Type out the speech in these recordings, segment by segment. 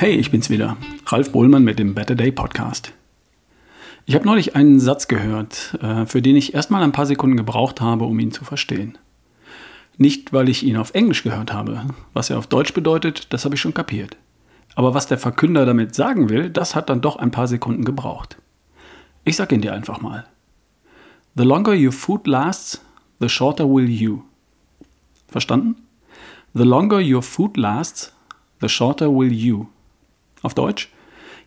Hey, ich bin's wieder, Ralf Bohlmann mit dem Better Day Podcast. Ich habe neulich einen Satz gehört, äh, für den ich erstmal ein paar Sekunden gebraucht habe, um ihn zu verstehen. Nicht, weil ich ihn auf Englisch gehört habe. Was er auf Deutsch bedeutet, das habe ich schon kapiert. Aber was der Verkünder damit sagen will, das hat dann doch ein paar Sekunden gebraucht. Ich sag ihn dir einfach mal. The longer your food lasts, the shorter will you. Verstanden? The longer your food lasts, the shorter will you. Auf Deutsch,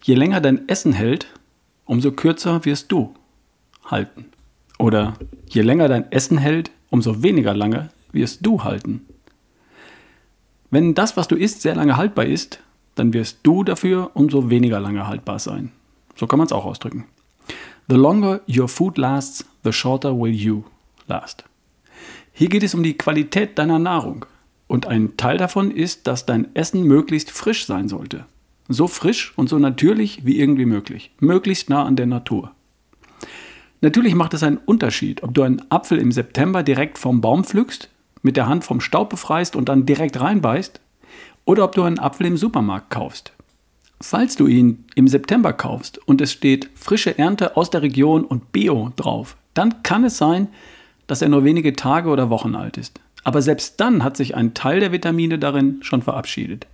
je länger dein Essen hält, umso kürzer wirst du halten. Oder je länger dein Essen hält, umso weniger lange wirst du halten. Wenn das, was du isst, sehr lange haltbar ist, dann wirst du dafür umso weniger lange haltbar sein. So kann man es auch ausdrücken. The longer your food lasts, the shorter will you last. Hier geht es um die Qualität deiner Nahrung. Und ein Teil davon ist, dass dein Essen möglichst frisch sein sollte. So frisch und so natürlich wie irgendwie möglich. Möglichst nah an der Natur. Natürlich macht es einen Unterschied, ob du einen Apfel im September direkt vom Baum pflückst, mit der Hand vom Staub befreist und dann direkt reinbeißt, oder ob du einen Apfel im Supermarkt kaufst. Falls du ihn im September kaufst und es steht frische Ernte aus der Region und Bio drauf, dann kann es sein, dass er nur wenige Tage oder Wochen alt ist. Aber selbst dann hat sich ein Teil der Vitamine darin schon verabschiedet.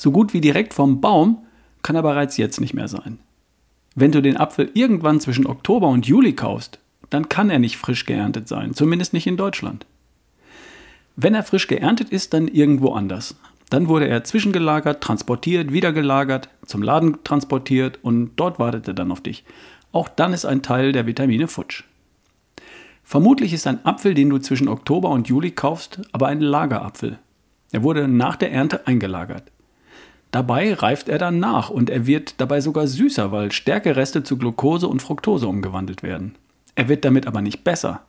So gut wie direkt vom Baum kann er bereits jetzt nicht mehr sein. Wenn du den Apfel irgendwann zwischen Oktober und Juli kaufst, dann kann er nicht frisch geerntet sein, zumindest nicht in Deutschland. Wenn er frisch geerntet ist, dann irgendwo anders. Dann wurde er zwischengelagert, transportiert, wieder gelagert, zum Laden transportiert und dort wartet er dann auf dich. Auch dann ist ein Teil der Vitamine futsch. Vermutlich ist ein Apfel, den du zwischen Oktober und Juli kaufst, aber ein Lagerapfel. Er wurde nach der Ernte eingelagert. Dabei reift er dann nach und er wird dabei sogar süßer, weil Stärkereste zu Glucose und Fructose umgewandelt werden. Er wird damit aber nicht besser.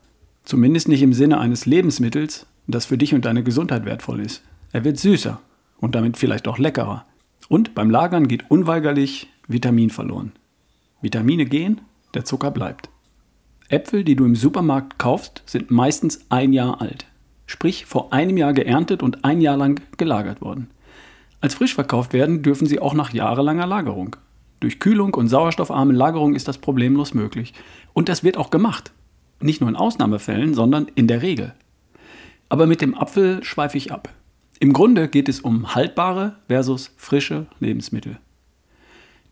Zumindest nicht im Sinne eines Lebensmittels, das für dich und deine Gesundheit wertvoll ist. Er wird süßer und damit vielleicht auch leckerer. Und beim Lagern geht unweigerlich Vitamin verloren. Vitamine gehen, der Zucker bleibt. Äpfel, die du im Supermarkt kaufst, sind meistens ein Jahr alt. Sprich vor einem Jahr geerntet und ein Jahr lang gelagert worden. Als frisch verkauft werden dürfen sie auch nach jahrelanger Lagerung. Durch Kühlung und sauerstoffarme Lagerung ist das problemlos möglich. Und das wird auch gemacht. Nicht nur in Ausnahmefällen, sondern in der Regel. Aber mit dem Apfel schweife ich ab. Im Grunde geht es um haltbare versus frische Lebensmittel.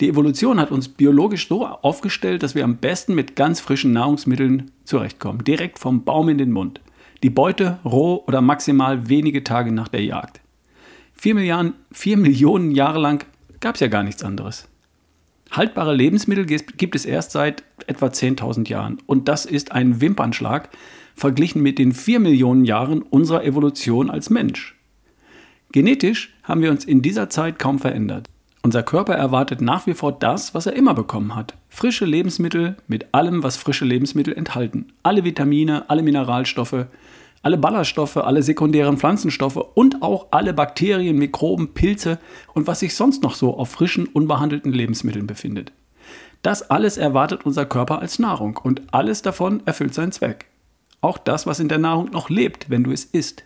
Die Evolution hat uns biologisch so aufgestellt, dass wir am besten mit ganz frischen Nahrungsmitteln zurechtkommen, direkt vom Baum in den Mund. Die Beute roh oder maximal wenige Tage nach der Jagd. Vier Milliarden, vier Millionen Jahre lang gab es ja gar nichts anderes. Haltbare Lebensmittel gibt es erst seit etwa 10.000 Jahren. Und das ist ein Wimpernschlag verglichen mit den vier Millionen Jahren unserer Evolution als Mensch. Genetisch haben wir uns in dieser Zeit kaum verändert. Unser Körper erwartet nach wie vor das, was er immer bekommen hat. Frische Lebensmittel mit allem, was frische Lebensmittel enthalten. Alle Vitamine, alle Mineralstoffe, alle Ballaststoffe, alle sekundären Pflanzenstoffe und auch alle Bakterien, Mikroben, Pilze und was sich sonst noch so auf frischen, unbehandelten Lebensmitteln befindet. Das alles erwartet unser Körper als Nahrung und alles davon erfüllt seinen Zweck. Auch das, was in der Nahrung noch lebt, wenn du es isst.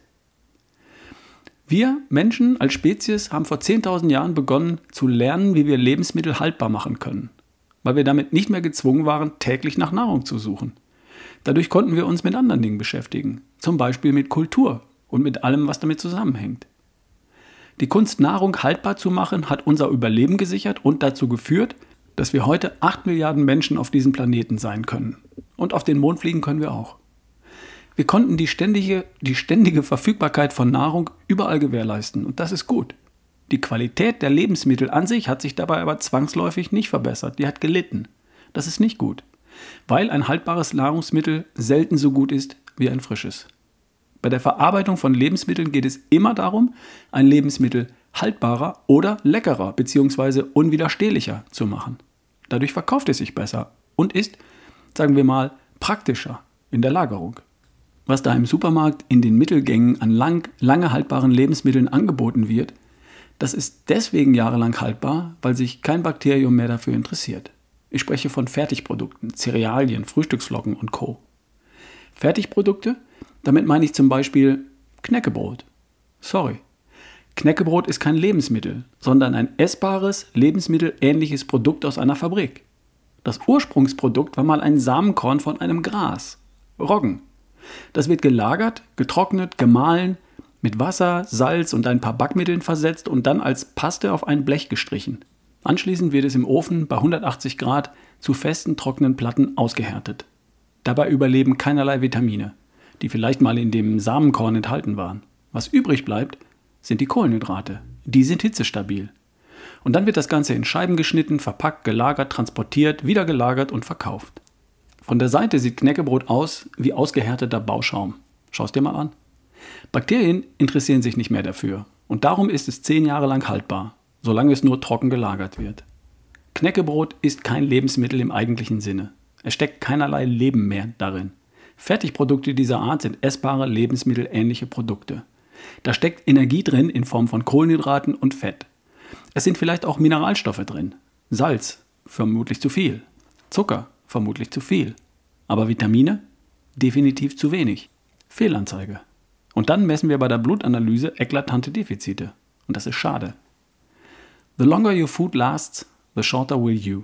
Wir Menschen als Spezies haben vor 10.000 Jahren begonnen zu lernen, wie wir Lebensmittel haltbar machen können, weil wir damit nicht mehr gezwungen waren, täglich nach Nahrung zu suchen. Dadurch konnten wir uns mit anderen Dingen beschäftigen, zum Beispiel mit Kultur und mit allem, was damit zusammenhängt. Die Kunst, Nahrung haltbar zu machen, hat unser Überleben gesichert und dazu geführt, dass wir heute 8 Milliarden Menschen auf diesem Planeten sein können. Und auf den Mond fliegen können wir auch. Wir konnten die ständige, die ständige Verfügbarkeit von Nahrung überall gewährleisten und das ist gut. Die Qualität der Lebensmittel an sich hat sich dabei aber zwangsläufig nicht verbessert, die hat gelitten. Das ist nicht gut weil ein haltbares Nahrungsmittel selten so gut ist wie ein frisches. Bei der Verarbeitung von Lebensmitteln geht es immer darum, ein Lebensmittel haltbarer oder leckerer bzw. unwiderstehlicher zu machen. Dadurch verkauft es sich besser und ist, sagen wir mal, praktischer in der Lagerung. Was da im Supermarkt in den Mittelgängen an lang, lange haltbaren Lebensmitteln angeboten wird, das ist deswegen jahrelang haltbar, weil sich kein Bakterium mehr dafür interessiert. Ich spreche von Fertigprodukten, Cerealien, Frühstücksflocken und Co. Fertigprodukte, damit meine ich zum Beispiel Knäckebrot. Sorry. Knäckebrot ist kein Lebensmittel, sondern ein essbares, lebensmittelähnliches Produkt aus einer Fabrik. Das Ursprungsprodukt war mal ein Samenkorn von einem Gras, Roggen. Das wird gelagert, getrocknet, gemahlen, mit Wasser, Salz und ein paar Backmitteln versetzt und dann als Paste auf ein Blech gestrichen. Anschließend wird es im Ofen bei 180 Grad zu festen, trockenen Platten ausgehärtet. Dabei überleben keinerlei Vitamine, die vielleicht mal in dem Samenkorn enthalten waren. Was übrig bleibt, sind die Kohlenhydrate. Die sind hitzestabil. Und dann wird das Ganze in Scheiben geschnitten, verpackt, gelagert, transportiert, wieder gelagert und verkauft. Von der Seite sieht Knäckebrot aus wie ausgehärteter Bauschaum. Schau es dir mal an. Bakterien interessieren sich nicht mehr dafür. Und darum ist es zehn Jahre lang haltbar, solange es nur trocken gelagert wird. Knäckebrot ist kein Lebensmittel im eigentlichen Sinne. Es steckt keinerlei Leben mehr darin. Fertigprodukte dieser Art sind essbare, lebensmittelähnliche Produkte. Da steckt Energie drin in Form von Kohlenhydraten und Fett. Es sind vielleicht auch Mineralstoffe drin. Salz, vermutlich zu viel. Zucker, vermutlich zu viel. Aber Vitamine? Definitiv zu wenig. Fehlanzeige. Und dann messen wir bei der Blutanalyse eklatante Defizite. Und das ist schade. The longer your food lasts, the shorter will you.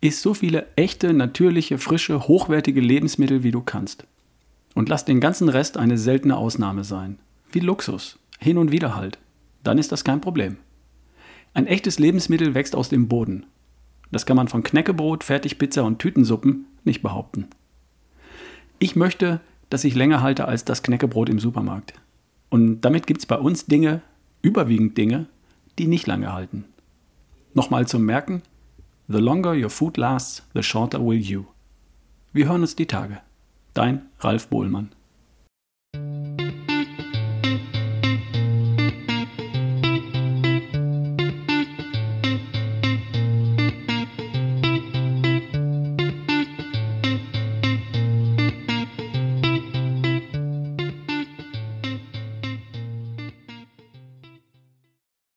Iss so viele echte, natürliche, frische, hochwertige Lebensmittel, wie du kannst. Und lass den ganzen Rest eine seltene Ausnahme sein. Wie Luxus. Hin und wieder halt. Dann ist das kein Problem. Ein echtes Lebensmittel wächst aus dem Boden. Das kann man von Knäckebrot, Fertigpizza und Tütensuppen nicht behaupten. Ich möchte, dass ich länger halte als das Knäckebrot im Supermarkt. Und damit gibt es bei uns Dinge, überwiegend Dinge, die nicht lange halten. Nochmal zum Merken, the longer your food lasts, the shorter will you. Wir hören uns die Tage. Dein Ralf Bohlmann.